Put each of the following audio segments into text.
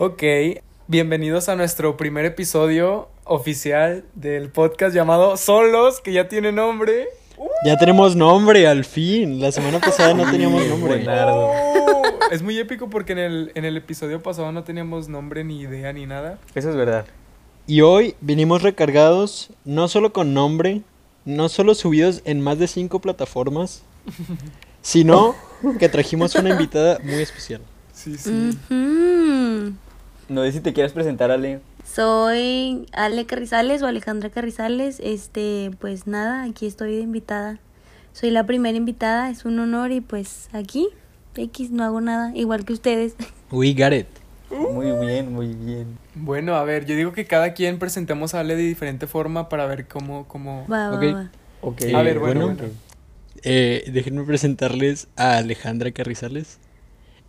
Ok, bienvenidos a nuestro primer episodio oficial del podcast llamado Solos, que ya tiene nombre. Ya tenemos nombre, al fin. La semana pasada no teníamos nombre. Buenardo. Oh, es muy épico porque en el, en el episodio pasado no teníamos nombre, ni idea, ni nada. Eso es verdad. Y hoy vinimos recargados, no solo con nombre, no solo subidos en más de cinco plataformas, sino que trajimos una invitada muy especial. Sí, sí. No sé si te quieres presentar, Ale. Soy Ale Carrizales o Alejandra Carrizales. Este, pues nada, aquí estoy de invitada. Soy la primera invitada, es un honor y pues aquí, X, no hago nada, igual que ustedes. We got it. Muy bien, muy bien. Bueno, a ver, yo digo que cada quien presentemos a Ale de diferente forma para ver cómo, cómo... Va, va, Ok. va. Ok. A ver, bueno, bueno. bueno. Eh, déjenme presentarles a Alejandra Carrizales.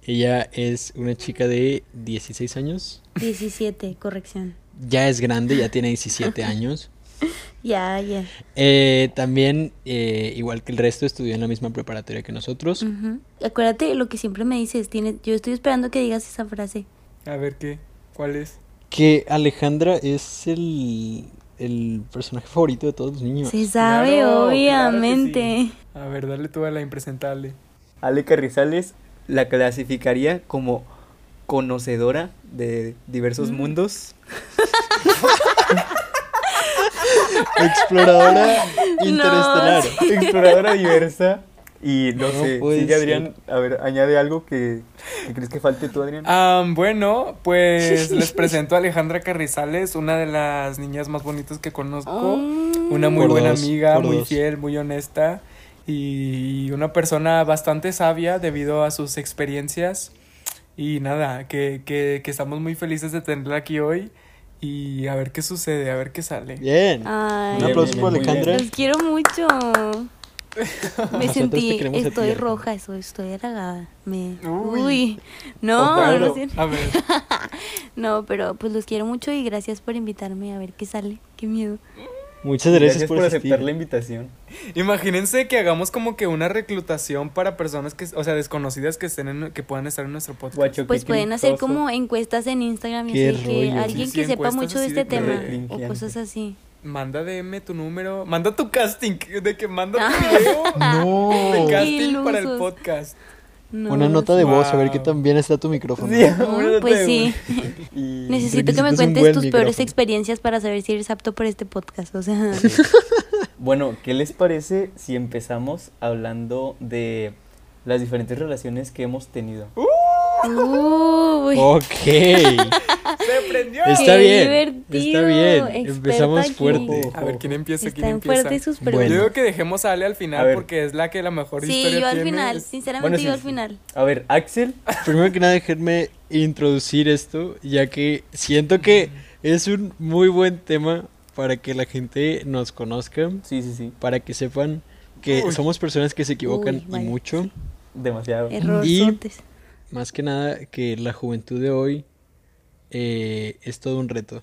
Ella es una chica de 16 años. 17, corrección. Ya es grande, ya tiene 17 años. Ya, ya. Eh, también, eh, igual que el resto, estudió en la misma preparatoria que nosotros. Acuérdate lo que siempre me dices, tiene, yo estoy esperando que digas esa frase. A ver, ¿qué? ¿Cuál es? Que Alejandra es el, el personaje favorito de todos los niños. Se sabe, Claro, claro que obviamente. sí. A ver, dale tú a la impresentable. Ale Carrizales la clasificaría como conocedora de diversos mundos. Exploradora interestelar. Exploradora diversa. Y no, No sé, sigue Adrián. A ver, añade algo que, que crees que falte tú, Adrián. Ah, bueno, pues les presento a Alejandra Carrizales, una de las niñas más bonitas que conozco. Mm. Una muy buena dos, amiga, muy dos. fiel, muy honesta y una persona bastante sabia debido a sus experiencias. Y nada, que, que, que estamos muy felices de tenerla aquí hoy y a ver qué sucede, a ver qué sale. Bien. Ay, Un aplauso bien, por. Alejandra. Los quiero mucho. Me sentí, estoy roja, estoy, estoy halagada. Me, Uy. uy, no, sé- a ver, no, pero pues los quiero mucho y gracias por invitarme a ver qué sale. Qué miedo. Muchas gracias, por, aceptar la invitación. imagínense que hagamos como que una reclutación para personas que, o sea, desconocidas que estén en- que puedan estar en nuestro podcast. Guacho, Pues pueden hacer como encuestas en Instagram y Qué así que alguien Sí, que sí, sepa mucho de este de tema o cosas así. Manda DM tu número, manda tu casting, de que manda Ah. tu video No. de casting para el podcast. No, Una nota de voz, a ver qué tan bien está tu micrófono. Sí, no, pues sí. Necesito que me cuentes tus peores experiencias para saber si eres apto por este podcast. O sea, Bueno, ¿qué les parece si empezamos hablando de las diferentes relaciones que hemos tenido? Uy. Ok. Se prendió. Está Qué bien. Está divertido, bien. experta Empezamos aquí. fuerte. A ver, ¿quién empieza? ¿Quién Están empieza? fuertes sus Bueno. Yo preguntas. digo que dejemos a Ale al final porque es la que la mejor Sí, historia yo al tiene. final, sinceramente Bueno, yo sí, al sí. final. A ver, Axel. Primero que nada, déjenme introducir esto, ya que siento que es un muy buen tema para que la gente nos conozca, Sí, sí, sí. para que sepan que Uy. somos personas que se equivocan Uy, y mucho. sí. Demasiado. Errorzotes. Más que nada que la juventud de hoy eh, es todo un reto.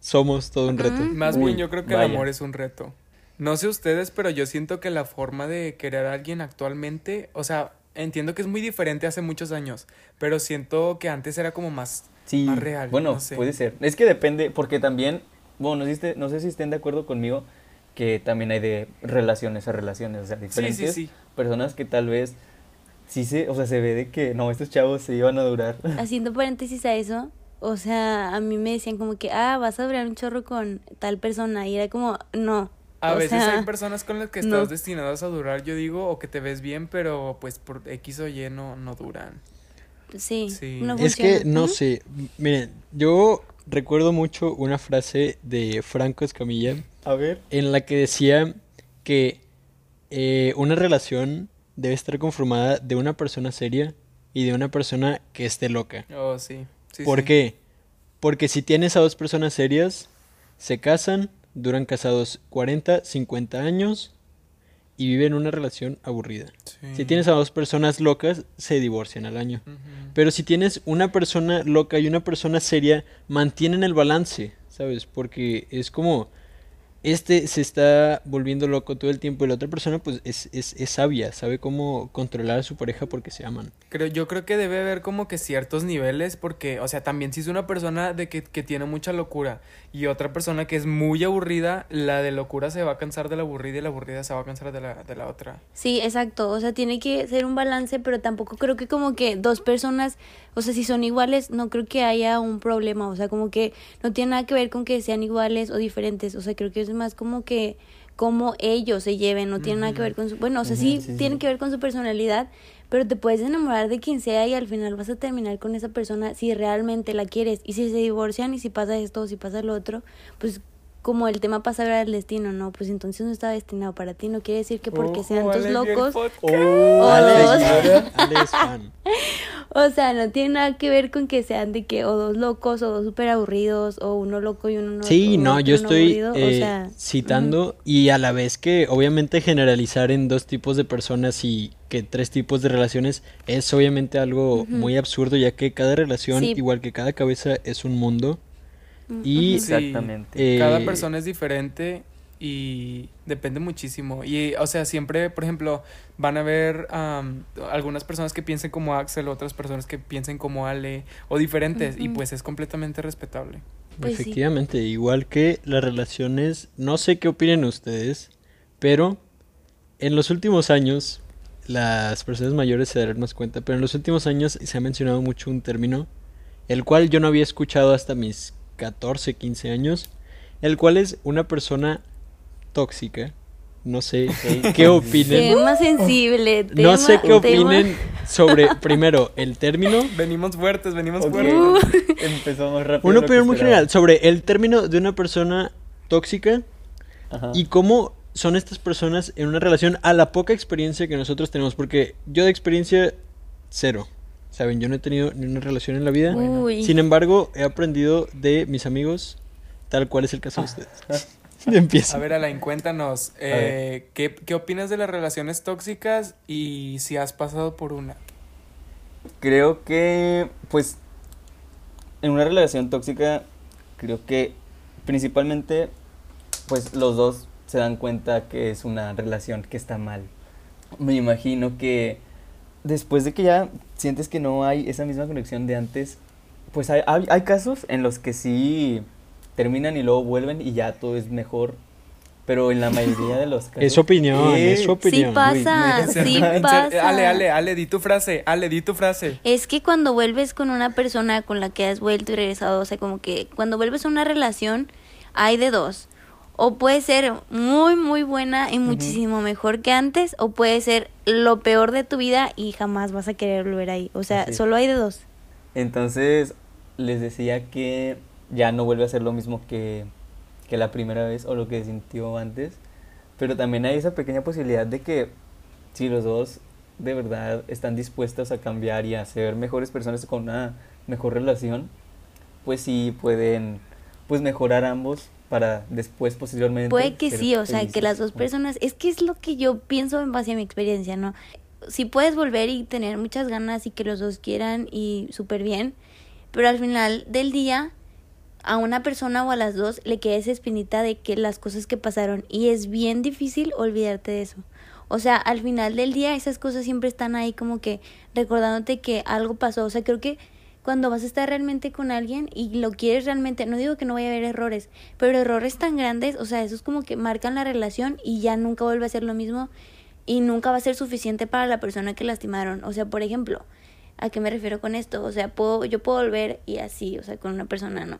Somos todo un reto. Más Uy, bien yo creo que el amor es un reto. No sé ustedes, pero yo siento que la forma de querer a alguien actualmente, o sea, entiendo que es muy diferente hace muchos años, pero siento que antes era como más Sí, más real, bueno, no sé. puede ser. Es que depende, porque también, bueno, no sé, si no sé si estén de acuerdo conmigo, que también hay de relaciones a relaciones, o sea, Sí, diferentes sí, sí. personas que tal vez sí se, o sea, se ve de que no, estos chavos se iban a durar. Haciendo paréntesis a eso, o sea, a mí me decían como que, ah, vas a durar un chorro con tal persona. Y era como, no. A veces sea, hay personas con las que no. estás destinadas a durar, yo digo, o que te ves bien, pero pues por X o Y no, no duran. Sí, Sí. no Es que no sé, miren, yo recuerdo mucho una frase de Franco Escamilla A ver. en la que decía que eh, una relación debe estar conformada de una persona seria y de una persona que esté loca. Oh, sí. sí ¿Por sí. qué? Porque si tienes a dos personas serias, se casan, duran casados 40, 50 años y viven una relación aburrida. Sí. Si tienes a dos personas locas, se divorcian al año. Pero si tienes una persona loca y una persona seria, mantienen el balance, ¿sabes? Porque es como este se está volviendo loco todo el tiempo y la otra persona pues es, es, es sabia, sabe cómo controlar a su pareja porque se aman. Creo, yo creo que debe haber como que ciertos niveles porque, o sea, también si es una persona de que, que tiene mucha locura y otra persona que es muy aburrida, la de locura se va a cansar de la aburrida y la aburrida se va a cansar de la, de la otra. Sí, exacto. O sea, tiene que ser un balance, pero tampoco creo que como que dos personas, o sea, si son iguales, no creo que haya un problema. O sea, como que no tiene nada que ver con que sean iguales o diferentes. O sea, creo que es más como que cómo ellos se lleven, no tiene nada que ver con su... Bueno, o sea, sí, sí, tiene que ver con su personalidad, pero te puedes enamorar de quien sea y al final vas a terminar con esa persona si realmente la quieres. Y si se divorcian y si pasa esto o si pasa lo otro, pues como el tema pasa ahora el destino, ¿no? Pues entonces no está destinado para ti. No quiere decir que porque sean Ojo, tus locos... podcast. Oh, Ale, dos. es- Ale es fan. O sea, no tiene nada que ver con que sean de que o dos locos o dos súper aburridos o uno loco y uno no. Sí, o no, yo estoy aburrido, o eh, sea, citando y a la vez que obviamente generalizar en dos tipos de personas y que tres tipos de relaciones es obviamente algo muy absurdo ya que cada relación, Sí. igual que cada cabeza, es un mundo y Sí, Exactamente. eh, Cada persona es diferente y depende muchísimo. Y, o sea, siempre, por ejemplo, van a haber algunas personas que piensen como Axel, otras personas que piensen como Ale, o diferentes, y pues es completamente respetable. Pues sí. efectivamente, igual que las relaciones, no sé qué opinen ustedes, pero en los últimos años, las personas mayores se darán más cuenta, pero en los últimos años se ha mencionado mucho un término, el cual yo no había escuchado hasta mis 14, 15 años, el cual es una persona tóxica. No sé qué opinen. Tema sensible. No sé qué tema- opinen sobre, primero, el término, Venimos fuertes, venimos fuertes. Empezamos rápido. una opinión muy general, sobre el término de una persona tóxica Ajá. y cómo son estas personas en una relación a la poca experiencia que nosotros tenemos. Porque yo de experiencia, cero. Saben, yo no he tenido ni una relación en la vida. Uy. Sin embargo, he aprendido de mis amigos, tal cual es el caso de ustedes. Empiezo. A ver, Alain, cuéntanos, eh, ¿qué, ¿qué opinas de las relaciones tóxicas y si has pasado por una? Creo que, pues, en una relación tóxica, creo que principalmente, pues, los dos se dan cuenta que es una relación que está mal. Me imagino que después de que ya sientes que no hay esa misma conexión de antes, pues hay, hay, hay casos en los que sí terminan y luego vuelven y ya todo es mejor. Pero en la mayoría de los casos... Es opinión, es su Sí opinión. pasa, sí en serio. pasa. Ale, Ale, Ale, di tu frase, Ale, di tu frase. Es que cuando vuelves con una persona con la que has vuelto y regresado, o sea, como que cuando vuelves a una relación, hay de dos. O puede ser muy, muy buena y muchísimo mejor que antes, o puede ser lo peor de tu vida y jamás vas a querer volver ahí. O sea, solo hay de dos. Entonces les decía que ya no vuelve a ser lo mismo que, que la primera vez o lo que sintió antes, pero también hay esa pequeña posibilidad de que si los dos de verdad están dispuestos a cambiar y a ser mejores personas con una mejor relación, pues sí pueden pues mejorar ambos para después posteriormente. Puede que sí, o sea, que las dos personas, es que es lo que yo pienso en base a mi experiencia, ¿no? Si puedes volver y tener muchas ganas y que los dos quieran y súper bien, pero al final del día a una persona o a las dos le queda esa espinita de que las cosas que pasaron y es bien difícil olvidarte de eso. O sea, al final del día esas cosas siempre están ahí como que recordándote que algo pasó. O sea, creo que cuando vas a estar realmente con alguien y lo quieres realmente, no digo que no vaya a haber errores, pero errores tan grandes, o sea, esos como que marcan la relación y ya nunca vuelve a ser lo mismo y nunca va a ser suficiente para la persona que lastimaron. O sea, por ejemplo, ¿a qué me refiero con esto? O sea, puedo, yo puedo volver y así, o sea, con una persona no.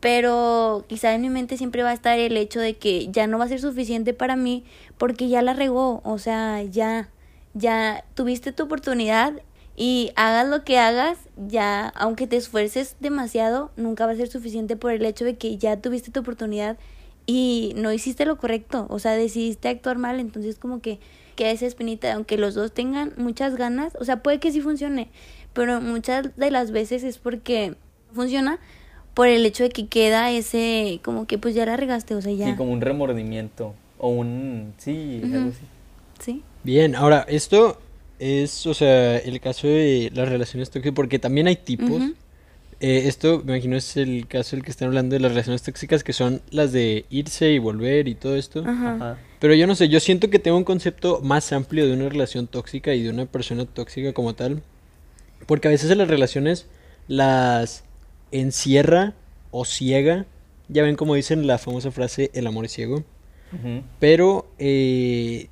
Pero quizá en mi mente siempre va a estar el hecho de que ya no va a ser suficiente para mí porque ya la regó, o sea, ya, ya tuviste tu oportunidad y hagas lo que hagas, ya, aunque te esfuerces demasiado, nunca va a ser suficiente por el hecho de que ya tuviste tu oportunidad y no hiciste lo correcto, o sea, decidiste actuar mal, entonces como que queda esa espinita, aunque los dos tengan muchas ganas, o sea, puede que sí funcione, pero muchas de las veces es porque funciona por el hecho de que queda ese, como que pues ya la regaste, o sea, ya. Sí, como un remordimiento o un... Sí, algo así. Sí. Bien, ahora, esto es, o sea, el caso de las relaciones tóxicas, porque también hay tipos. Eh, esto, me imagino, es el caso del que están hablando de las relaciones tóxicas, que son las de irse y volver y todo esto. Ajá. Ajá. Pero yo no sé, yo siento que tengo un concepto más amplio de una relación tóxica y de una persona tóxica como tal. Porque a veces en las relaciones las encierra o ciega. Ya ven como dicen la famosa frase, el amor es ciego. Pero eh,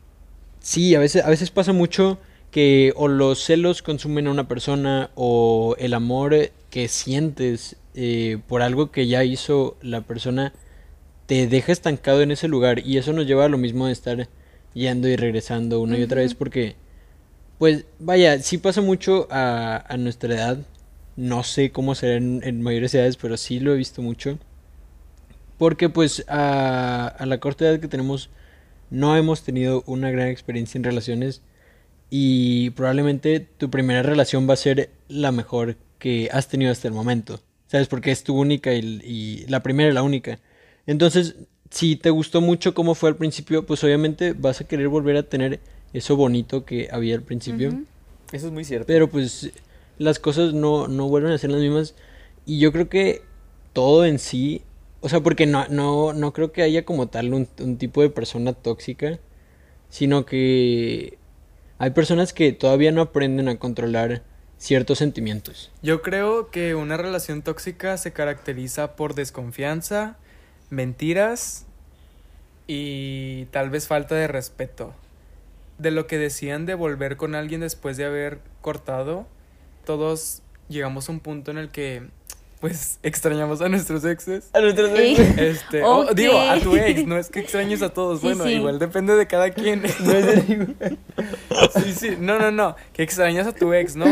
sí, a veces, a veces pasa mucho que o los celos consumen a una persona o el amor que sientes eh, por algo que ya hizo la persona te deja estancado en ese lugar y eso nos lleva a lo mismo de estar yendo y regresando una y otra vez porque pues vaya, sí pasa mucho a, a nuestra edad. No sé cómo será en, en mayores edades, pero sí lo he visto mucho. Porque pues a, a la corta edad que tenemos no hemos tenido una gran experiencia en relaciones y probablemente tu primera relación va a ser la mejor que has tenido hasta el momento. ¿Sabes? Porque es tu única y, y la primera y la única. Entonces, si te gustó mucho cómo fue al principio, pues obviamente vas a querer volver a tener eso bonito que había al principio. Eso es muy cierto. Pero pues las cosas no, no vuelven a ser las mismas. Y yo creo que todo en sí, o sea, porque no, no, no creo que haya como tal un, un tipo de persona tóxica, sino que hay personas que todavía no aprenden a controlar ciertos sentimientos. Yo creo que una relación tóxica se caracteriza por desconfianza, mentiras y tal vez falta de respeto. De lo que decían de volver con alguien después de haber cortado, todos llegamos a un punto en el que pues extrañamos a nuestros exes. A nuestros exes. Este, o- Ok. digo, a tu ex, no es que extrañes a todos, Sí, bueno, sí. igual depende de cada quien. No es de Sí, sí, no, no, no, que extrañas a tu ex, ¿no?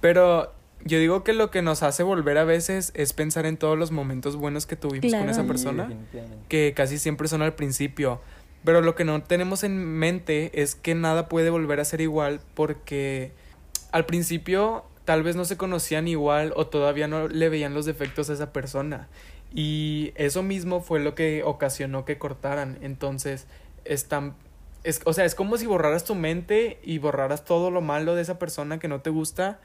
Pero yo digo que lo que nos hace volver a veces es pensar en todos los momentos buenos que tuvimos con Claro. esa Sí, persona, definitivamente. que casi siempre son al principio. Pero lo que no tenemos en mente es que nada puede volver a ser igual porque al principio tal vez no se conocían igual o todavía no le veían los defectos a esa persona. Y eso mismo fue lo que ocasionó que cortaran. Entonces, están es, o sea, es como si borraras tu mente y borraras todo lo malo de esa persona que no te gusta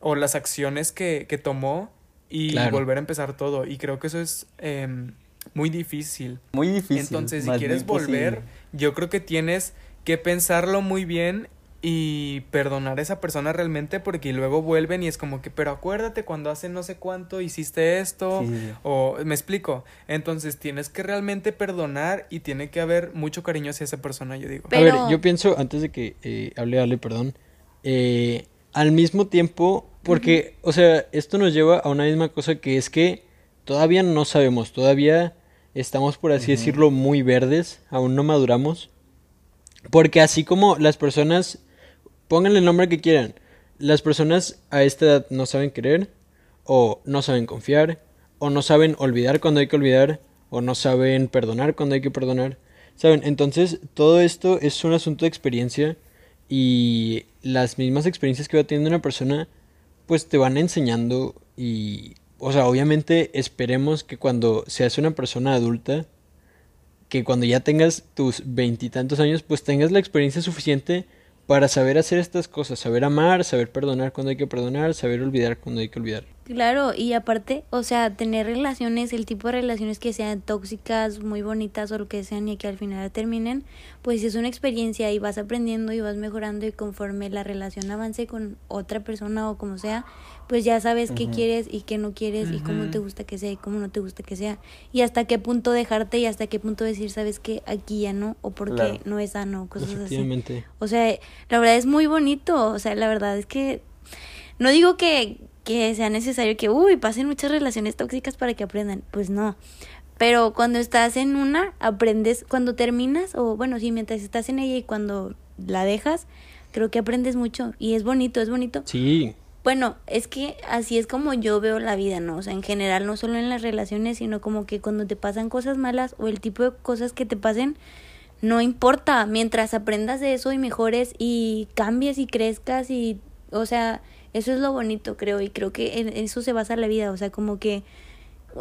o las acciones que, que tomó y Claro. volver a empezar todo. Y creo que eso es em, muy difícil. Muy difícil. Entonces, si quieres volver, posible. yo creo que tienes que pensarlo muy bien y perdonar a esa persona realmente porque luego vuelven y es como que, pero acuérdate cuando hace no sé cuánto hiciste esto Sí, o me explico. Entonces, tienes que realmente perdonar y tiene que haber mucho cariño hacia esa persona, yo digo. A ver, yo pienso, antes de que eh, hable Ale, perdón, eh, al mismo tiempo, porque, o sea, esto nos lleva a una misma cosa que es que todavía no sabemos, todavía estamos, por así decirlo, muy verdes, aún no maduramos, porque así como las personas, pónganle el nombre que quieran, las personas a esta edad no saben querer, o no saben confiar, o no saben olvidar cuando hay que olvidar, o no saben perdonar cuando hay que perdonar. ¿Saben? Entonces, todo esto es un asunto de experiencia y las mismas experiencias que va teniendo una persona, pues te van enseñando y, o sea, obviamente esperemos que cuando seas una persona adulta, que cuando ya tengas tus veintitantos años, pues tengas la experiencia suficiente para saber hacer estas cosas, saber amar, saber perdonar cuando hay que perdonar, saber olvidar cuando hay que olvidar. Claro, y aparte, o sea, tener relaciones, el tipo de relaciones que sean tóxicas, muy bonitas o lo que sean y que al final terminen, pues es una experiencia y vas aprendiendo y vas mejorando y conforme la relación avance con otra persona o como sea, pues ya sabes qué quieres y qué no quieres y cómo te gusta que sea y cómo no te gusta que sea y hasta qué punto dejarte y hasta qué punto decir, sabes que aquí ya no o porque Claro. no es sano, cosas así. Efectivamente. O sea, la verdad es muy bonito. O sea, la verdad es que no digo que, que sea necesario que, uy, pasen muchas relaciones tóxicas para que aprendan. Pues no. Pero cuando estás en una, aprendes, cuando terminas, o bueno, sí, mientras estás en ella y cuando la dejas, creo que aprendes mucho. Y es bonito, es bonito. Sí, Bueno, es que así es como yo veo la vida, ¿no? O sea, en general, no solo en las relaciones, sino como que cuando te pasan cosas malas o el tipo de cosas que te pasen, no importa, mientras aprendas de eso y mejores y cambies y crezcas y, o sea, eso es lo bonito, creo, y creo que en eso se basa la vida, o sea, como que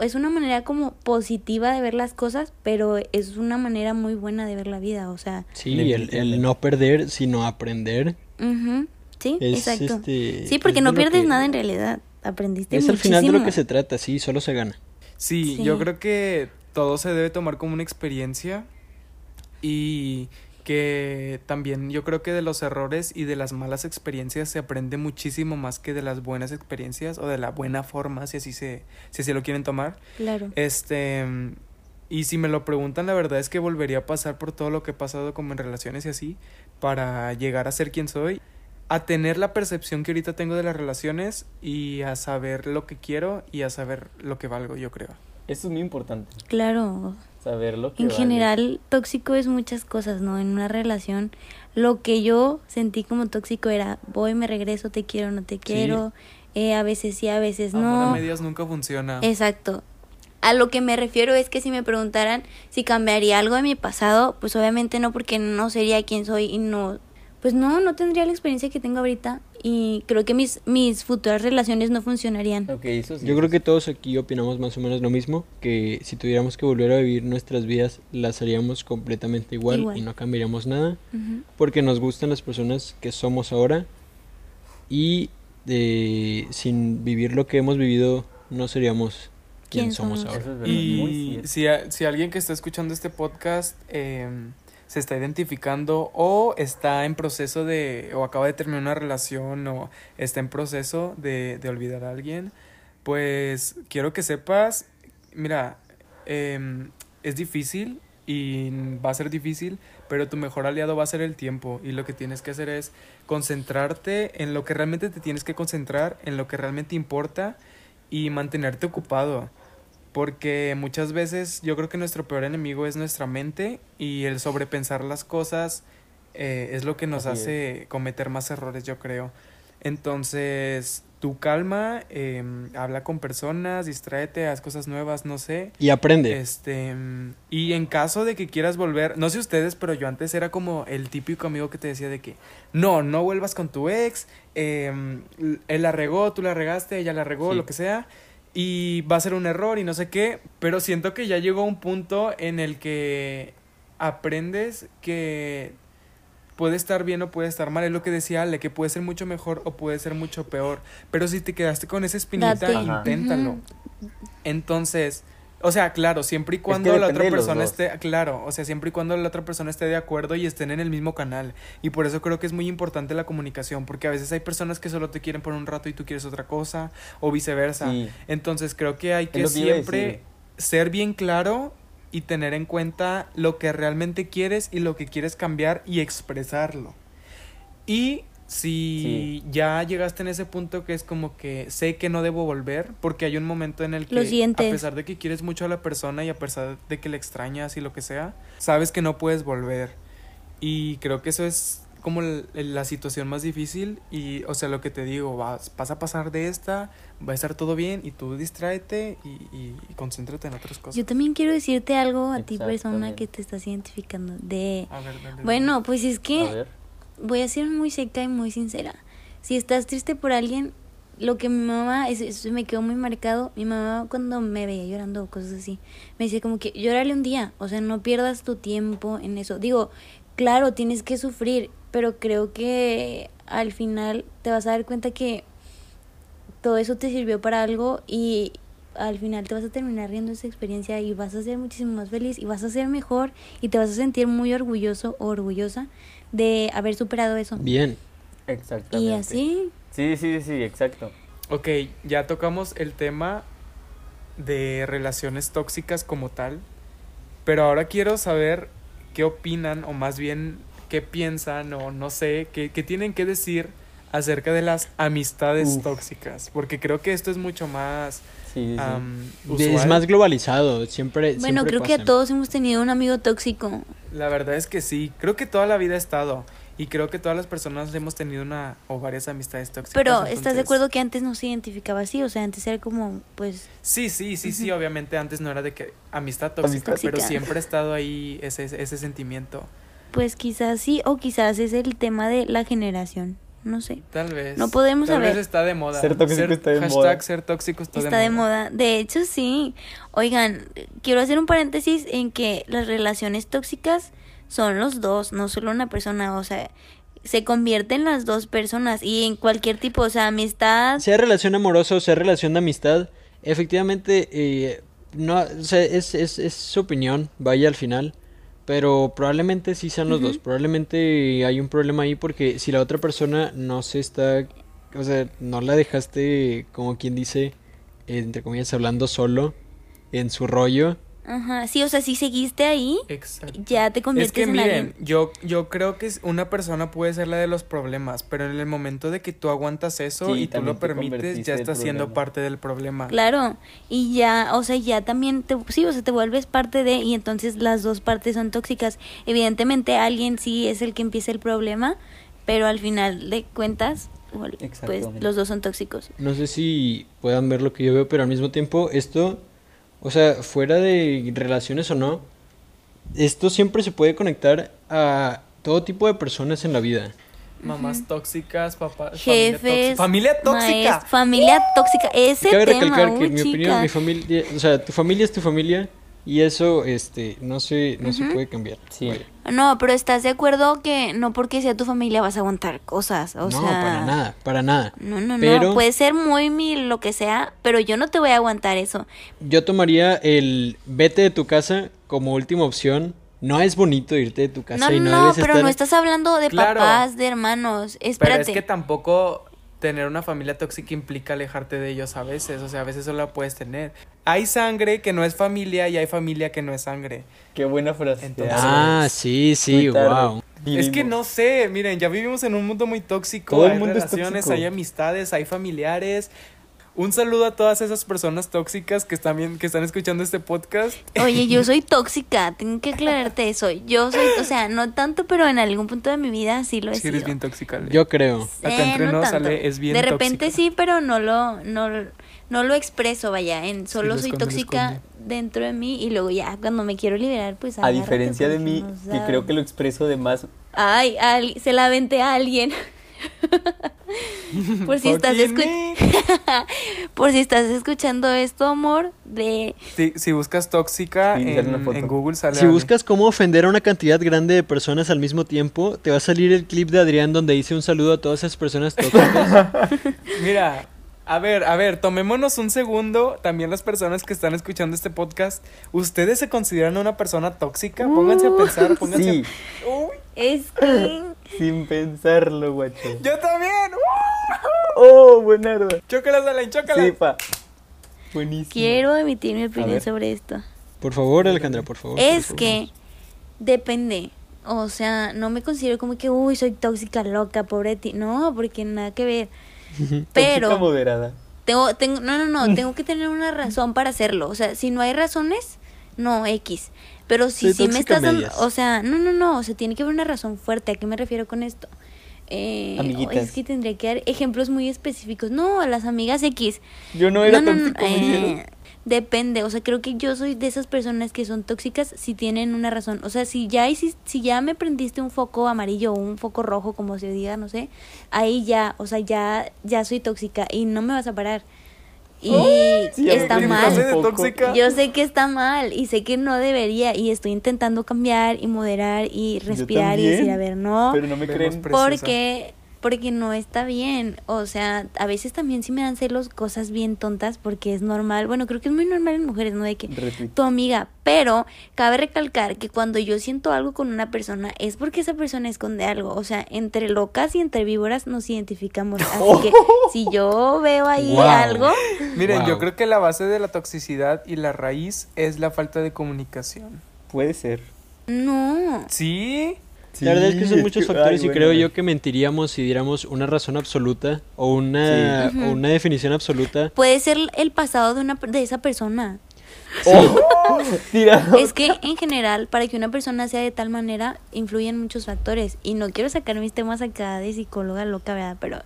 es una manera como positiva de ver las cosas, pero es una manera muy buena de ver la vida, o sea, sí, el, el no perder, sino aprender. ujú, sí, Es, exacto. este, Sí, porque es no pierdes que- nada en realidad. aprendiste Es al final de lo que se trata, sí, solo se gana. Sí, Sí. yo creo que todo se debe tomar como una experiencia y que también yo creo que de los errores y de las malas experiencias se aprende muchísimo más que de las buenas experiencias o de la buena forma, si así se, si así lo quieren tomar. Claro. Este, y si me lo preguntan, la verdad es que volvería a pasar por todo lo que he pasado como en relaciones y así, para llegar a ser quien soy, a tener la percepción que ahorita tengo de las relaciones y a saber lo que quiero y a saber lo que valgo, yo creo. Eso es muy importante, Claro. Saber lo que En vale. general, tóxico es muchas cosas, ¿no? En una relación, lo que yo sentí como tóxico era, voy, me regreso, te quiero, no te quiero, eh, a veces sí, a veces Amor a no. medias nunca funciona. Exacto. A lo que me refiero es que si me preguntaran si cambiaría algo de mi pasado, pues obviamente no, porque no sería quien soy y no, pues no, no tendría la experiencia que tengo ahorita y creo que mis, mis futuras relaciones no funcionarían. Ok, eso sí. Yo creo que todos aquí opinamos más o menos lo mismo, que si tuviéramos que volver a vivir nuestras vidas, las haríamos completamente igual, Igual. y no cambiaríamos nada, porque nos gustan las personas que somos ahora y de, sin vivir lo que hemos vivido no seríamos quien ¿Quién somos somos? ahora. Es Y si, a- si alguien que está escuchando este podcast em, se está identificando o está en proceso de, o acaba de terminar una relación o está en proceso de, de olvidar a alguien, pues quiero que sepas, mira, em, es difícil y va a ser difícil, pero tu mejor aliado va a ser el tiempo y lo que tienes que hacer es concentrarte en lo que realmente te tienes que concentrar, en lo que realmente importa y mantenerte ocupado. Porque muchas veces yo creo que nuestro peor enemigo es nuestra mente y el sobrepensar las cosas eh, es lo que nos Así hace cometer más errores, yo creo. Entonces, tu calma, em, habla con personas, distráete, haz cosas nuevas, no sé. Y aprende. Este, mm, y en caso de que quieras volver, no sé ustedes, pero yo antes era como el típico amigo que te decía de que no, no vuelvas con tu ex, em, él la regó, tú la regaste, ella la regó, Sí. lo que sea, y va a ser un error y no sé qué, pero siento que ya llegó un punto en el que aprendes que puede estar bien o puede estar mal, es lo que decía Ale, que puede ser mucho mejor o puede ser mucho peor, pero si te quedaste con esa espinita, Date. Inténtalo. Entonces, o sea, claro, siempre y cuando que la otra persona esté, claro, o sea, siempre y cuando la otra persona esté de acuerdo y estén en el mismo canal. Y por eso creo que es muy importante la comunicación, porque a veces hay personas que solo te quieren por un rato y tú quieres otra cosa, o viceversa. Sí. Entonces creo que hay que que siempre ser bien claro y tener en cuenta lo que realmente quieres y lo que quieres cambiar y expresarlo. Y si ya llegaste en ese punto que es como que sé que no debo volver, porque hay un momento en el que Lo a pesar de que quieres mucho a la persona y a pesar de que le extrañas y lo que sea, sabes que no puedes volver. Y creo que eso es como la situación más difícil y, o sea, lo que te digo, vas, vas a pasar de esta, va a estar todo bien y tú distráete y, y- y concéntrate en otras cosas. Yo también quiero decirte algo a ti, persona que te estás identificando. De. A ver, dale, dale. Bueno, pues es A que ver. Voy a ser muy seca y muy sincera. Si estás triste por alguien, lo que mi mamá, eso, eso me quedó muy marcado. Mi mamá, cuando me veía llorando o cosas así, me decía como que llórale un día. O sea, no pierdas tu tiempo en eso. Digo, claro, tienes que sufrir, pero creo que al final te vas a dar cuenta que todo eso te sirvió para algo y al final te vas a terminar riendo esa experiencia y vas a ser muchísimo más feliz y vas a ser mejor y te vas a sentir muy orgulloso o orgullosa de haber superado eso. Bien. Exactamente. Y así, Sí, sí, sí, exacto. Ok, ya tocamos el tema de relaciones tóxicas como tal, pero ahora quiero saber qué opinan o más bien qué piensan o no sé, qué, qué tienen que decir acerca de las amistades Uf. tóxicas, porque creo que esto es mucho más Sí, am, Es más globalizado, siempre bueno, siempre creo que a todos hemos tenido un amigo tóxico. La verdad es que sí, creo que toda la vida ha estado y creo que todas las personas hemos tenido una o varias amistades tóxicas. Pero ¿estás de acuerdo que antes no se identificaba así? O sea, antes era como, pues, Sí, sí, sí, sí, obviamente antes no era de que amistad tóxica, Tóxica. pero siempre ha estado ahí ese, ese sentimiento. pues quizás sí, o quizás es el tema de la generación. No sé. Tal vez. No podemos Tal saber. vez está de moda. Ser tóxico está de hashtag moda. ser tóxico está, Está de moda. De hecho, sí. Oigan, quiero hacer un paréntesis en que las relaciones tóxicas son los dos, no solo una persona. O sea, se convierte en las dos personas y en cualquier tipo, o sea, amistad. Sea relación amorosa o sea relación de amistad, efectivamente, eh, no, o sea, es, es, es su opinión, vaya al final. Pero probablemente sí sean los dos. Probablemente hay un problema ahí porque si la otra persona no se está. O sea, no la dejaste, como quien dice, entre comillas, hablando solo en su rollo. Ajá, sí, o sea, si seguiste ahí, Exacto. ya te Es conviertes que en miren, alguien. yo, yo creo que es- una persona puede ser la de los problemas, pero en el momento de que tú aguantas eso Sí, y tú lo te permites, ya estás siendo parte del problema. Claro, y ya, o sea, ya también, te, sí, o sea, te vuelves parte de, y entonces las dos partes son tóxicas. Evidentemente alguien sí es el que empieza el problema, pero al final de cuentas, pues los dos son tóxicos. No sé si puedan ver lo que yo veo, pero al mismo tiempo esto, o sea, fuera de relaciones o no, esto siempre se puede conectar a todo tipo de personas en la vida. Mamás tóxicas, papás. Jefes, Familia tóxica. maes- familia tóxica, ese Cabe tema, recalcar que uy, mi opinión, mi familia, o sea, tu familia es tu familia y eso, este, no se, no se puede cambiar. Sí. Vaya. No, pero estás de acuerdo que no porque sea tu familia vas a aguantar cosas, o no, sea... para nada, para nada. No, no, Pero- no, puede ser muy mi lo que sea, pero yo no te voy a aguantar eso. Yo tomaría el vete de tu casa como última opción. No es bonito irte de tu casa No, y no, no, debes pero estar... no estás hablando de Claro. papás, de hermanos. Pero Espérate. es que tampoco tener una familia tóxica implica alejarte de ellos a veces. O sea, a veces solo la puedes tener. Hay sangre que no es familia y hay familia que no es sangre. Qué buena frase. Entonces- Ah, sí, sí, tarde. wow. Es que no sé, miren, ya vivimos en un mundo muy tóxico. Todo el hay mundo es tóxico. hay amistades, hay familiares. Un saludo a todas esas personas tóxicas que están, bien- que están escuchando este podcast. Oye, yo soy tóxica, tengo que aclararte eso. Yo soy, o sea, no tanto, pero en algún punto de mi vida sí lo he Si eres sido. bien tóxica. Ale. Yo creo. Acá Eh, entre no nos. Ale es bien De repente tóxica. sí, pero no lo, no, no lo expreso, vaya. En solo lo soy esconde, tóxica dentro de mí y luego ya cuando me quiero liberar, pues A diferencia de mí, no que creo que lo expreso de más. Ay, al- se la venté a alguien. por si estás Fucking escu- me. por si estás escuchando esto, amor, de Si, si buscas tóxica Sí, en, Google sale Si buscas cómo ofender a una cantidad grande de personas al mismo tiempo, te va a salir el clip de Adrián donde dice un saludo a todas esas personas tóxicas. Mira, a ver, a ver, tomémonos un segundo. También las personas que están escuchando este podcast, ¿ustedes se consideran una persona tóxica? Pónganse a pensar, pónganse Sí, a... Uy, es que sin pensarlo, guacho. yo también. Oh, buenarda. Chócalas, Alain, chócalas. Sí, pa. Buenísimo. quiero emitir mi opinión sobre esto. Por favor, Alejandra, por favor. Es por favor. que depende. O sea, no me considero como que, uy, soy tóxica, loca, pobre ti. No, porque nada que ver. Tóxica Pero moderada. tengo, tengo, no, no, no, tengo que tener una razón para hacerlo. O sea, si no hay razones, no, X. Pero si sí me tóxica estás dando, o sea, no, no, no, o sea, tiene que haber una razón fuerte. ¿A qué me refiero con esto? Eh. Es que tendría que dar ejemplos muy específicos. No, a las amigas X. Yo no era No, tóxico, me eh, Depende, o sea, creo que yo soy de esas personas que son tóxicas si tienen una razón. O sea, si ya si ya me prendiste un foco amarillo o un foco rojo, como se diga, no sé, ahí ya, o sea, ya ya soy tóxica y no me vas a parar. Y sí, está prendiste ¿Clase un mal. Yo sé que está mal y sé que no debería y estoy intentando cambiar y moderar y respirar y decir, a ver, no. Pero no me creen. Porque, porque no está bien. O sea, a veces también sí me dan celos cosas bien tontas porque es normal. Bueno, creo que es muy normal en mujeres, ¿no? De que tu amiga. Pero cabe recalcar que cuando yo siento algo con una persona es porque esa persona esconde algo. O sea, entre locas y entre víboras nos identificamos. Así que si yo veo ahí Wow. algo, Miren, yo creo que la base de la toxicidad y la raíz es la falta de comunicación. Puede ser. no. ¿Sí? La verdad es que son muchos ay, factores y bueno, creo bueno. yo que mentiríamos si diéramos una razón absoluta o una, Sí. o una definición absoluta. Puede ser el pasado de, una, de esa persona. Oh. Es que en general, para que una persona sea de tal manera, influyen muchos factores. Y no quiero sacar mis temas acá de psicóloga loca, ¿verdad? Pero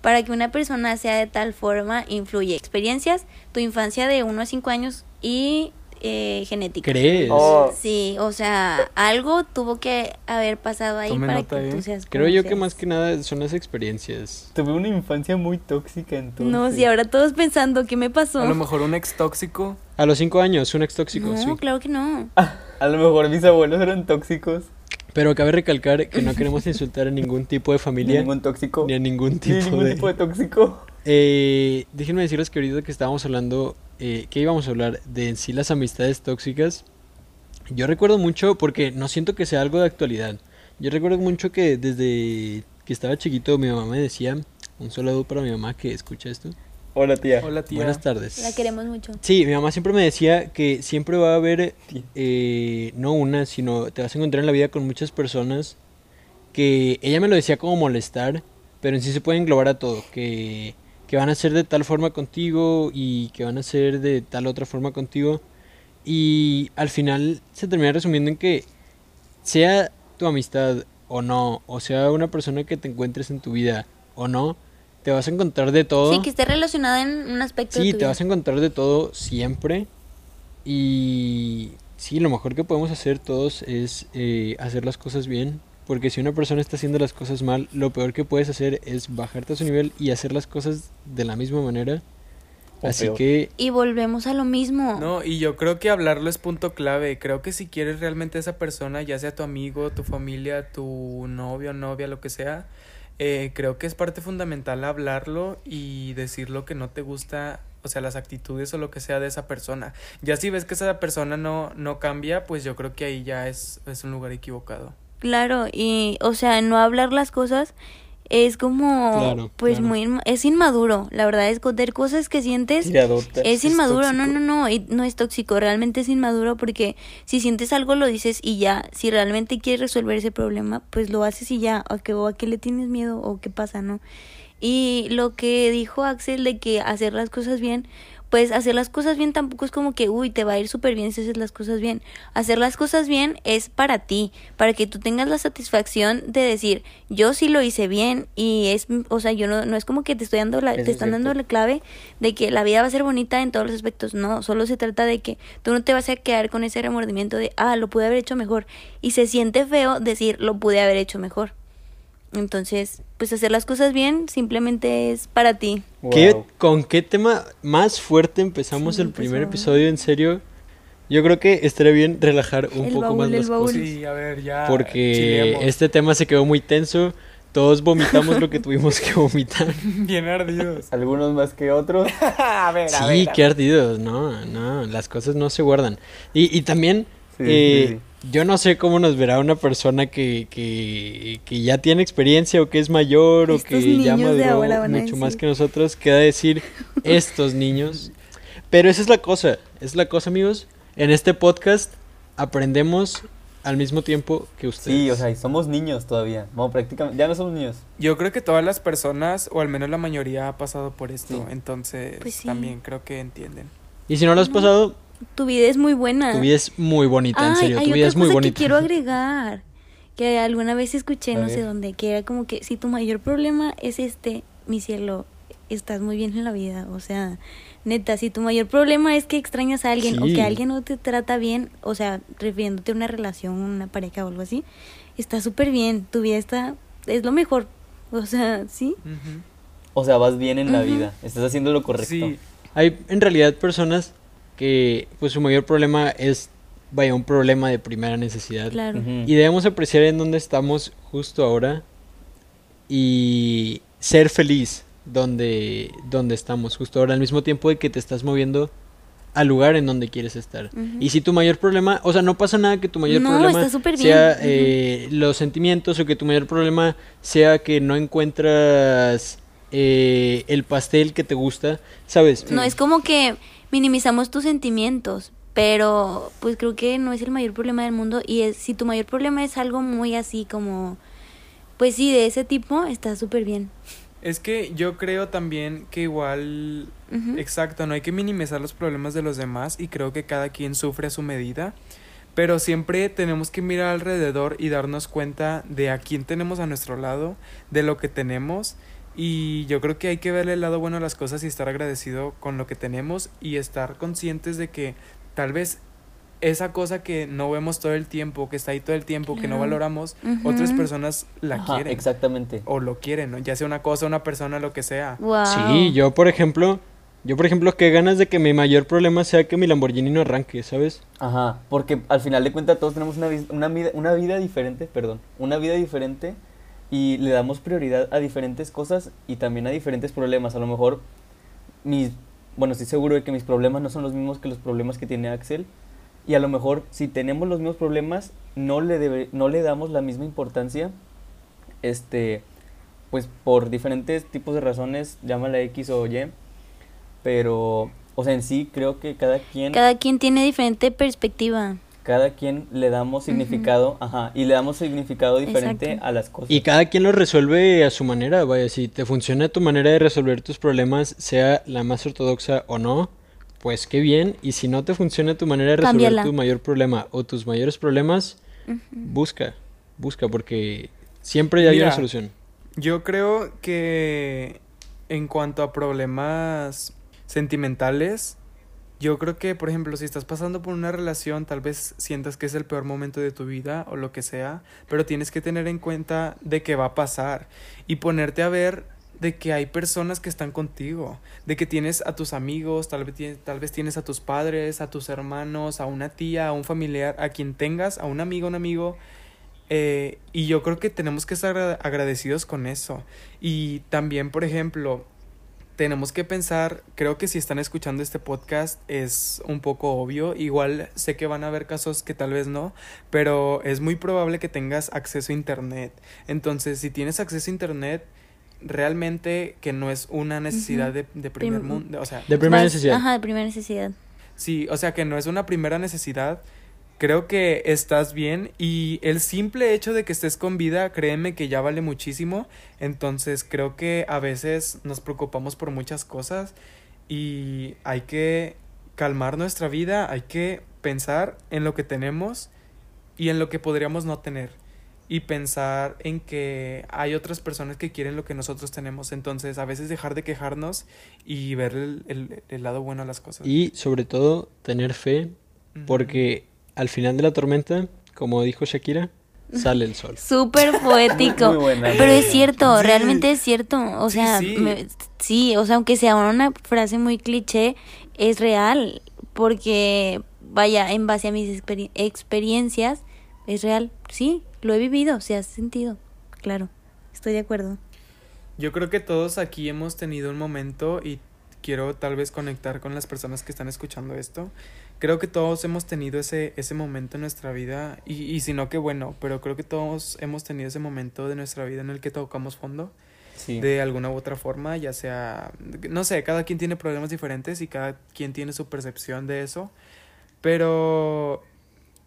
para que una persona sea de tal forma, influye experiencias, tu infancia de 1 a 5 años y eh, genética. ¿Crees? Oh, Sí, o sea, algo tuvo que haber pasado ahí Tome para nota, que ¿eh? tú seas Creo yo que más que nada son las experiencias. tuve una infancia muy tóxica entonces. No, si ahora todos pensando, ¿qué me pasó? A lo mejor un ex tóxico. A los cinco años, un ex tóxico, no, sí. claro que no. A lo mejor mis abuelos eran tóxicos. Pero cabe recalcar que no queremos insultar a ningún tipo de Ni familia ningún tóxico. ni a ningún Ni tipo ningún de... tipo de tóxico. Eh, déjenme decirles que ahorita que estábamos hablando, eh, que íbamos a hablar de en sí las amistades tóxicas, yo recuerdo mucho, porque no siento que sea algo de actualidad, yo recuerdo mucho que desde que estaba chiquito mi mamá me decía, un saludo para mi mamá que escucha esto, Hola, tía. Hola, tía. buenas tardes. La queremos mucho. Sí, mi mamá siempre me decía que siempre va a haber, eh, no una, sino te vas a encontrar en la vida con muchas personas que ella me lo decía como molestar, pero en sí se puede englobar a todo, que, que van a ser de tal forma contigo y que van a ser de tal otra forma contigo. Y al final se termina resumiendo en que sea tu amistad o no, o sea una persona que te encuentres en tu vida o no, te vas a encontrar de todo. Sí, que esté relacionada en un aspecto de Sí, tu te vida. vas a encontrar de todo siempre. Y sí, lo mejor que podemos hacer todos es eh, hacer las cosas bien. Porque si una persona está haciendo las cosas mal, lo peor que puedes hacer es bajarte a su nivel y hacer las cosas de la misma manera. O Así peor. que Y volvemos a lo mismo. No, y yo creo que hablarlo es punto clave. Creo que si quieres realmente a esa persona, ya sea tu amigo, tu familia, tu novio, novia, lo que sea, eh, creo que es parte fundamental hablarlo y decir lo que no te gusta, o sea, las actitudes o lo que sea de esa persona. Ya si ves que esa persona no, no cambia, pues yo creo que ahí ya es, es un lugar equivocado. Claro, y o sea, no hablar las cosas es como Claro, pues claro. muy es inmaduro, la verdad, esconder cosas que sientes es inmaduro, no, no, no, y no es tóxico, realmente es inmaduro porque si sientes algo lo dices y ya, si realmente quieres resolver ese problema, pues lo haces y ya, o, que, o a qué le tienes miedo o qué pasa, ¿no? Y lo que dijo Axel de que hacer las cosas bien, pues hacer las cosas bien tampoco es como que, uy, te va a ir súper bien si haces las cosas bien. Hacer las cosas bien es para ti, para que tú tengas la satisfacción de decir, yo sí lo hice bien y es, o sea, yo no, no es como que te estoy dando la, Eso te es están dando la clave de que la vida va a ser bonita en todos los aspectos. No, solo se trata de que tú no te vas a quedar con ese remordimiento de, ah, lo pude haber hecho mejor. Y se siente feo decir, lo pude haber hecho mejor. Entonces, pues hacer las cosas bien simplemente es para ti. ¿qué-. ¿con qué tema más fuerte empezamos Sí, el primer episodio? En serio, yo creo que estaría bien relajar un El poco baúl, más las baúl. cosas. Sí, a ver, ya. Porque este tema se quedó muy tenso. Todos vomitamos lo que tuvimos que vomitar. Bien ardidos. Algunos más que otros. a ver, a Sí, ver. qué ardidos, no, no, las cosas no se guardan. Y, y también, Sí, eh, sí, yo no sé cómo nos verá una persona que, que, que ya tiene experiencia o que es mayor o que ya maduró mucho más que nosotros, queda decir estos niños. Pero esa es la cosa, es la cosa, amigos. En este podcast aprendemos al mismo tiempo que ustedes. Sí, o sea, y somos niños todavía. Bueno, prácticamente. Ya no somos niños. Yo creo que todas las personas, o al menos la mayoría, ha pasado por esto. Sí. Entonces, Pues sí. también creo que entienden. Y si no lo has pasado, Tu vida es muy buena. tu vida es muy bonita, en serio, hay tu vida otra es muy cosa bonita. que quiero agregar. Que alguna vez escuché, no sé dónde, que era como que si tu mayor problema es este, mi cielo, estás muy bien en la vida. O sea, neta, si tu mayor problema es que extrañas a alguien o que alguien no te trata bien, o sea, refiriéndote a una relación, una pareja o algo así, está súper bien. Tu vida está, es lo mejor. O sea, sí. O sea, vas bien en la vida. Estás haciendo lo correcto. Sí, Hay en realidad personas que pues su mayor problema es vaya un problema de primera necesidad Claro. Y debemos apreciar en dónde estamos justo ahora y ser feliz donde donde estamos justo ahora al mismo tiempo de que te estás moviendo al lugar en donde quieres estar. Y si tu mayor problema, o sea, no pasa nada que tu mayor No, problema está súper bien. sea Ujú. eh, los sentimientos o que tu mayor problema sea que no encuentras eh, el pastel que te gusta, ¿sabes? No es como que minimizamos tus sentimientos, pero pues creo que no es el mayor problema del mundo y es si tu mayor problema es algo muy así como pues sí, de ese tipo, está súper bien. es que yo creo también que igual, exacto, no hay que minimizar los problemas de los demás y creo que cada quien sufre a su medida, pero siempre tenemos que mirar alrededor y darnos cuenta de a quién tenemos a nuestro lado, de lo que tenemos y yo creo que hay que verle el lado bueno a las cosas y estar agradecido con lo que tenemos y estar conscientes de que tal vez esa cosa que no vemos todo el tiempo, que está ahí todo el tiempo, que no valoramos, otras personas la Ajá, quieren Exactamente. o lo quieren, ¿no? Ya sea una cosa, una persona, lo que sea. Wow. Sí, yo por ejemplo, Yo, por ejemplo, qué ganas de que mi mayor problema sea que mi Lamborghini no arranque, ¿sabes? Ajá, porque al final de cuentas todos tenemos una, vis- una, vida, una vida diferente, perdón, una vida diferente y le damos prioridad a diferentes cosas y también a diferentes problemas. A lo mejor mis, bueno, estoy seguro de que mis problemas no son los mismos que los problemas que tiene Axel y a lo mejor si tenemos los mismos problemas no le debe- no le damos la misma importancia, este, pues por diferentes tipos de razones, llámala X o Y, pero, o sea, en sí creo que cada quien Cada quien tiene diferente perspectiva. Cada quien le damos significado, ajá, y le damos significado diferente Exacto. a las cosas. Y cada quien lo resuelve a su manera, vaya, si te funciona tu manera de resolver tus problemas, sea la más ortodoxa o no, pues qué bien. Y si no te funciona tu manera de resolver Cámbiala. tu mayor problema o tus mayores problemas, busca, busca, porque siempre hay Mira, una solución. Yo creo que en cuanto a problemas sentimentales, yo creo que, por ejemplo, si estás pasando por una relación, tal vez sientas que es el peor momento de tu vida o lo que sea, pero tienes que tener en cuenta de que va a pasar y ponerte a ver de que hay personas que están contigo, de que tienes a tus amigos, tal vez tal vez tienes a tus padres, a tus hermanos, a una tía, a un familiar, a quien tengas, a un amigo, un amigo, eh, y yo creo que tenemos que estar agra- agradecidos con eso. Y también, por ejemplo, tenemos que pensar, creo que si están escuchando este podcast es un poco obvio, igual sé que van a haber casos que tal vez no, pero es muy probable que tengas acceso a internet. Entonces, si tienes acceso a internet, realmente que no es una necesidad de, de primer Prim- mundo, o sea, De primera necesidad. Ajá, de primera necesidad. Sí, o sea que no es una primera necesidad. Creo que estás bien y el simple hecho de que estés con vida, créeme que ya vale muchísimo. Entonces creo que a veces nos preocupamos por muchas cosas y hay que calmar nuestra vida, hay que pensar en lo que tenemos y en lo que podríamos no tener y pensar en que hay otras personas que quieren lo que nosotros tenemos. Entonces a veces dejar de quejarnos y ver el, el- el lado bueno a las cosas. Y sobre todo, tener fe, porque al final de la tormenta, como dijo Shakira, sale el sol. Súper poético. Muy buena, muy Pero es cierto, Sí. realmente es cierto. O Sí, sea, sí. me- sí, o sea, aunque sea una frase muy cliché, es real. Porque, vaya, en base a mis experi- experiencias, es real. Sí, lo he vivido, se ha sentido. Claro, estoy de acuerdo. Yo creo que todos aquí hemos tenido un momento y quiero tal vez conectar con las personas que están escuchando esto. Creo que todos hemos tenido ese, ese momento en nuestra vida y, y si no, que bueno, pero creo que todos hemos tenido ese momento de nuestra vida en el que tocamos fondo Sí. de alguna u otra forma, ya sea, no sé, cada quien tiene problemas diferentes y cada quien tiene su percepción de eso, pero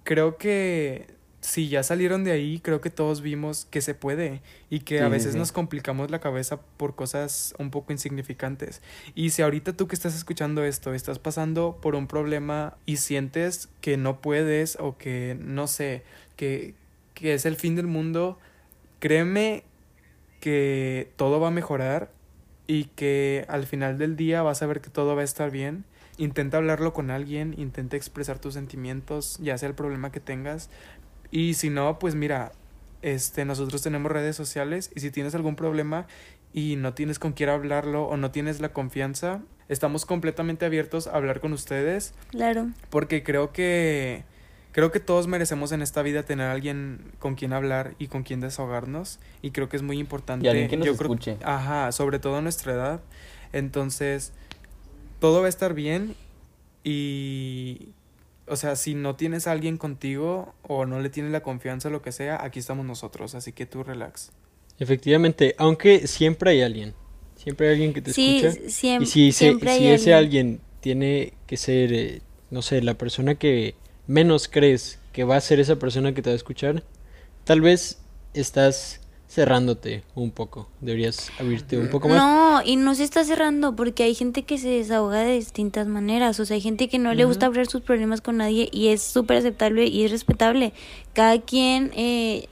creo que si ya salieron de ahí, creo que todos vimos que se puede y que a sí, veces sí. nos complicamos la cabeza por cosas un poco insignificantes. Y si ahorita tú que estás escuchando esto, estás pasando por un problema y sientes que no puedes o que no sé, que, que es el fin del mundo, créeme que todo va a mejorar y que al final del día vas a ver que todo va a estar bien. Intenta hablarlo con alguien, intenta expresar tus sentimientos, ya sea el problema que tengas. Y si no, pues mira, este, nosotros tenemos redes sociales y si tienes algún problema y no tienes con quién hablarlo o no tienes la confianza, estamos completamente abiertos a hablar con ustedes Claro. porque creo que creo que todos merecemos en esta vida tener a alguien con quien hablar y con quien desahogarnos y creo que es muy importante Y alguien que nos yo creo- escuche. ajá sobre todo a nuestra edad entonces todo va a estar bien y o sea si no tienes a alguien contigo o no le tienes la confianza o lo que sea aquí estamos nosotros así que tú relax Efectivamente, aunque siempre hay alguien. Siempre hay alguien que te Sí, escucha. siem- y si, se- siempre hay si ese alguien. alguien tiene que ser, eh, no sé, la persona que menos crees que va a ser esa persona que te va a escuchar, tal vez estás cerrándote un poco. Deberías abrirte un poco más. No, y no se está cerrando porque hay gente que se desahoga de distintas maneras. O sea, hay gente que no le gusta hablar sus problemas con nadie y es súper aceptable y es respetable. Cada quien eh,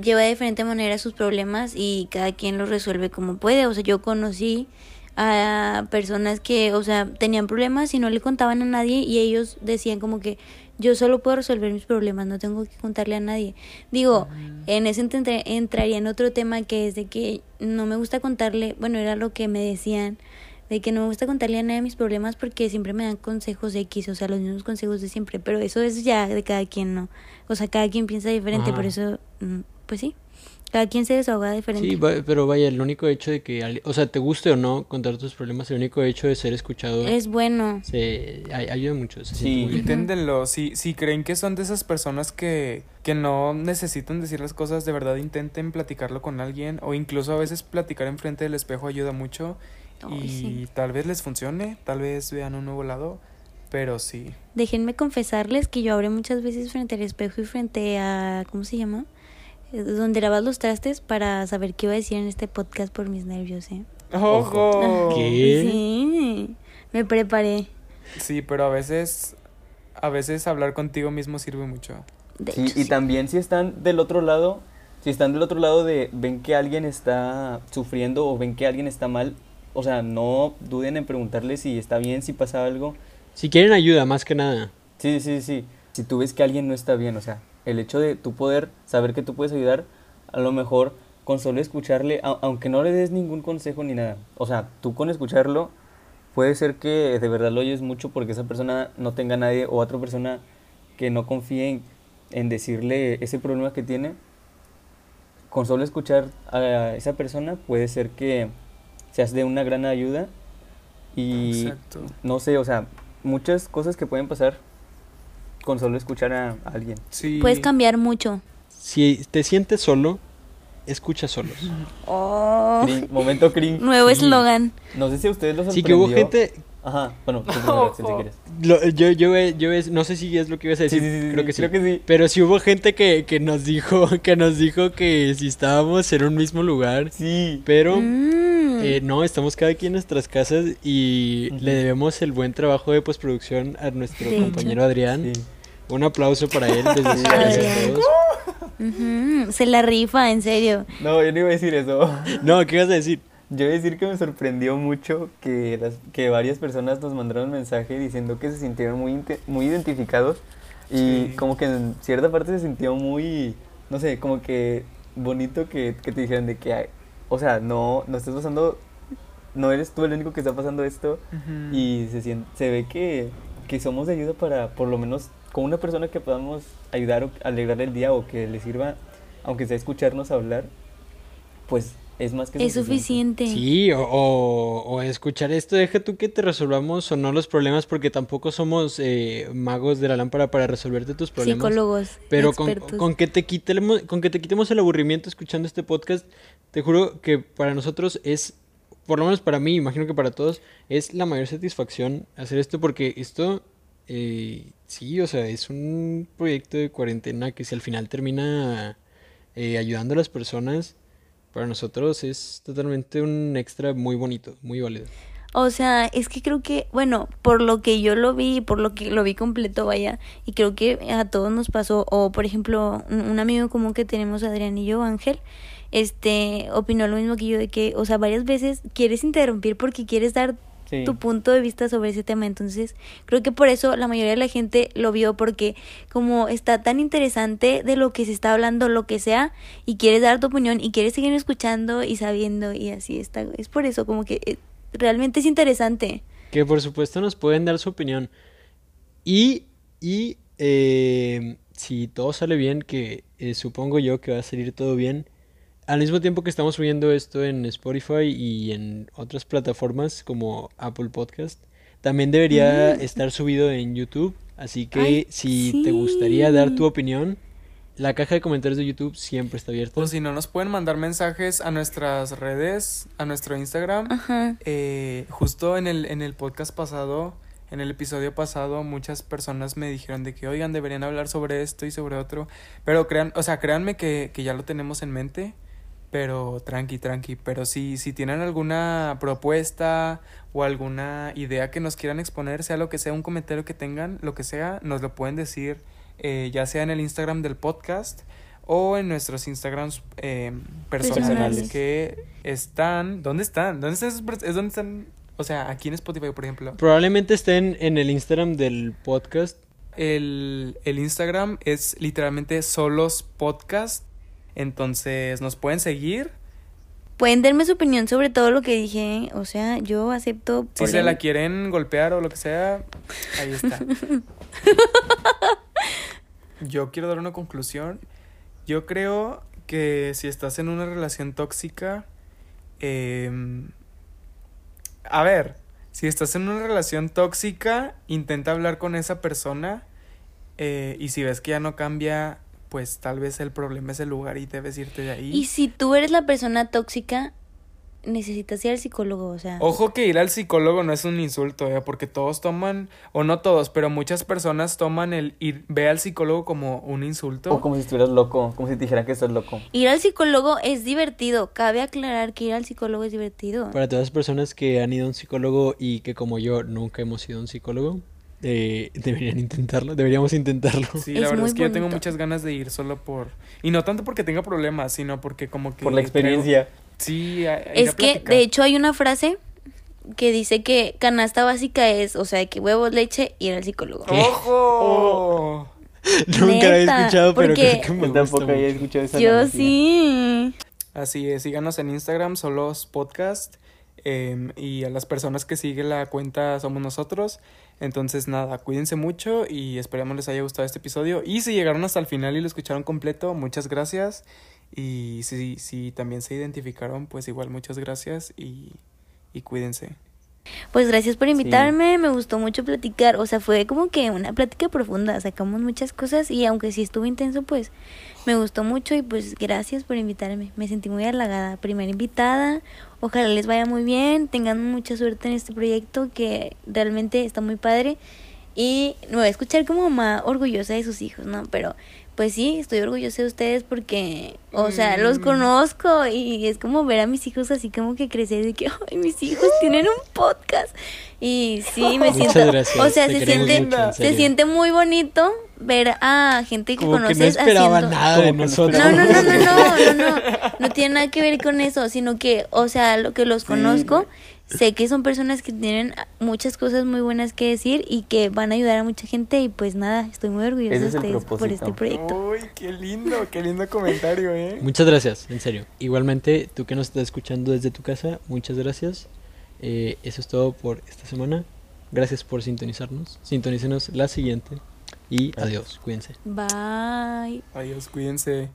lleva de diferente manera sus problemas y cada quien los resuelve como puede. O sea, yo conocí a personas que, o sea, tenían problemas y no le contaban a nadie y ellos decían como que yo solo puedo resolver mis problemas, no tengo que contarle a nadie. Digo, en ese entra- entraría en otro tema que es de que no me gusta contarle, bueno, era lo que me decían de que no me gusta contarle a nadie mis problemas porque siempre me dan consejos X, o sea, los mismos consejos de siempre, pero eso es ya de cada quien, ¿no? O sea, cada quien piensa diferente, Ajá. por eso, mm, pues sí, cada quien se desahoga diferente. Sí, va- pero vaya, el único hecho de que, o sea, te guste o no contar tus problemas, el único hecho de ser escuchado Es bueno. se ay- ayuda mucho. Se Sí. Inténtenlo, si, si creen que son de esas personas que, que no necesitan decir las cosas, de verdad intenten platicarlo con alguien o incluso a veces platicar enfrente del espejo ayuda mucho y sí. tal vez les funcione, tal vez vean un nuevo lado, pero sí. Déjenme confesarles que yo hablé muchas veces frente al espejo y frente a, ¿cómo se llama? Donde lavas los trastes para saber qué iba a decir en este podcast por mis nervios, ¿eh? ¡Ojo! ¿Qué? Sí, me preparé. Sí, pero a veces, a veces hablar contigo mismo sirve mucho. De Sí, hecho, y sí. también si están del otro lado, si están del otro lado de ven que alguien está sufriendo o ven que alguien está mal, o sea, no duden en preguntarle si está bien, si pasa algo. Si quieren ayuda, más que nada. Sí, sí, sí. Si tú ves que alguien no está bien, o sea, el hecho de tú poder saber que tú puedes ayudar, a lo mejor con solo escucharle, au- aunque no le des ningún consejo ni nada, o sea, tú con escucharlo, puede ser que de verdad lo oyes mucho porque esa persona no tenga nadie o otra persona que no confíe en, en decirle ese problema que tiene. Con solo escuchar a esa persona puede ser que seas de una gran ayuda y Exacto. no sé, o sea, muchas cosas que pueden pasar con solo escuchar a, a alguien. Sí. Puedes cambiar mucho. Si te sientes solo, escucha solos. Oh, momento cringe. nuevo Sí. eslogan. No sé si a ustedes los Sí que hubo gente, Ajá, bueno, tú si quieres. lo- yo, yo, yo, no sé si es lo que ibas a Sí, decir, sí, sí, creo sí, que sí. creo que sí. Pero si hubo gente que, que nos dijo, que nos dijo que si estábamos en un mismo lugar, Sí. pero Mm. eh, no, estamos cada quien en nuestras casas y le debemos el buen trabajo de postproducción a nuestro compañero Adrián. Sí. Un aplauso para él desde su Sí, casa todos. Ujú, Se la rifa, en serio. No, yo no iba a decir eso. No, ¿qué ibas a decir? Yo iba a decir que me sorprendió mucho que, las, que varias personas nos mandaron mensaje diciendo que se sintieron muy, muy identificados y Sí. como que en cierta parte se sintió muy, no sé, como que bonito que, que te dijeran de que, ay, o sea, no, no estás pasando, no eres tú el único que está pasando esto Ujú. y se, sien- se ve que, que somos de ayuda para, por lo menos, con una persona que podamos ayudar o alegrarle el día o que le sirva, aunque sea escucharnos hablar, pues es más que Es suficiente. Sí, o, o- o escuchar esto, deja tú que te resolvamos o no los problemas, porque tampoco somos eh, magos de la lámpara para resolverte tus problemas. Psicólogos. Pero con, expertos. con que te quitemos, con que te quitemos el aburrimiento escuchando este podcast, te juro que para nosotros es, por lo menos para mí, imagino que para todos, es la mayor satisfacción hacer esto porque esto, eh, sí, o sea, es un proyecto de cuarentena que si al final termina eh, ayudando a las personas, para nosotros es totalmente un extra muy bonito, muy válido. O sea, es que creo que, bueno, por lo que yo lo vi, por lo que lo vi completo, vaya, y creo que a todos nos pasó, o por ejemplo, un, un amigo común que tenemos, Adrián y yo, Ángel, este, opinó lo mismo que yo, de que, o sea, varias veces quieres interrumpir porque quieres dar Sí. tu punto de vista sobre ese tema. Entonces, creo que por eso la mayoría de la gente lo vio, porque como está tan interesante de lo que se está hablando, lo que sea, y quieres dar tu opinión y quieres seguir escuchando y sabiendo, y así está. Es por eso, como que eh, realmente es interesante. Que por supuesto nos pueden dar su opinión. Y, y eh, si todo sale bien, que eh, supongo yo que va a salir todo bien, al mismo tiempo que estamos subiendo esto en Spotify y en otras plataformas como Apple Podcast, también debería Mm. estar subido en YouTube. Así que Ay, si te gustaría dar tu opinión, la caja de comentarios de YouTube siempre está abierta. O si no, nos pueden mandar mensajes a nuestras redes, a nuestro Instagram. Ajá. Eh, justo en el, en el podcast pasado, en el episodio pasado, muchas personas me dijeron de que, oigan, deberían hablar sobre esto y sobre otro. Pero crean, o sea, créanme que, que ya lo tenemos en mente. Pero tranqui, tranqui. Pero si, si tienen alguna propuesta o alguna idea que nos quieran exponer, sea lo que sea, un comentario que tengan, lo que sea, nos lo pueden decir, eh, ya sea en el Instagram del podcast o en nuestros Instagrams eh, personales, Personales. que están. ¿Dónde están? ¿Dónde están? ¿Es donde están? O sea, aquí en Spotify, por ejemplo. Probablemente estén en el Instagram del podcast. El, el Instagram es literalmente solos podcast. Entonces nos pueden seguir pueden darme su opinión sobre todo lo que dije. O sea, yo acepto. Si se la quieren golpear o lo que sea, ahí está. Yo quiero dar una conclusión. Yo creo que si estás en una relación tóxica, em, a ver, si estás en una relación tóxica, intenta hablar con esa persona eh, y si ves que ya no cambia, pues tal vez el problema es el lugar y debes irte de ahí. Y si tú eres la persona tóxica, necesitas ir al psicólogo, o sea. Ojo que ir al psicólogo no es un insulto, ¿eh? porque todos toman, o no todos, pero muchas personas toman el ir, ve al psicólogo como un insulto. O como si estuvieras loco, como si te dijeran que estás loco. Ir al psicólogo es divertido. Cabe aclarar que ir al psicólogo es divertido. Para todas las personas que han ido a un psicólogo y que como yo nunca hemos ido a un psicólogo, eh, deberían intentarlo, deberíamos intentarlo. Sí, Es la verdad es que yo tengo muchas ganas de ir solo por... Y no tanto porque tenga problemas, sino porque como que... Por la experiencia. creo- Sí, a- a ir Es a que, platicar. de hecho, hay una frase que dice que canasta básica es, o sea, que huevos, leche y ir al psicólogo. ¡Ojo! Nunca la he escuchado, pero creo que me tampoco había escuchado esa Yo analogía. sí. Así es, síganos en Instagram, Solos Podcast. Em, y a las personas que siguen la cuenta somos nosotros. Entonces, nada, cuídense mucho y esperamos les haya gustado este episodio. Y si llegaron hasta el final y lo escucharon completo, muchas gracias. Y si, si también se identificaron, pues igual muchas gracias y, y cuídense. Pues gracias por invitarme, me gustó mucho platicar, o sea, fue como que una plática profunda, sacamos muchas cosas y aunque sí estuvo intenso, pues me gustó mucho y pues gracias por invitarme, me sentí muy halagada, primera invitada, ojalá les vaya muy bien, tengan mucha suerte en este proyecto que realmente está muy padre. Y me voy a escuchar como mamá orgullosa de sus hijos, ¿no? Pero pues sí, estoy orgullosa de ustedes porque, o sea, los Mm. conozco y es como ver a mis hijos así como que crecer de que, ay, mis hijos tienen un podcast. Y sí, me Muchas siento, gracias, o sea, te se siente, mucho, se siente muy bonito ver a gente que Como que conoces no esperaba haciendo... nada de no nosotros. No, no, no, no, no, no, no, no tiene nada que ver con eso, sino que, o sea, lo que los Sí. conozco, sé que son personas que tienen muchas cosas muy buenas que decir y que van a ayudar a mucha gente y pues nada, estoy muy orgullosa de ustedes por este proyecto. Uy, qué lindo, qué lindo comentario, ¿eh? Muchas gracias, en serio. Igualmente, tú que nos estás escuchando desde tu casa, muchas gracias. Eh, eso es todo por esta semana. Gracias por sintonizarnos. Sintonícenos la siguiente. Y adiós, cuídense. Bye. Adiós, cuídense.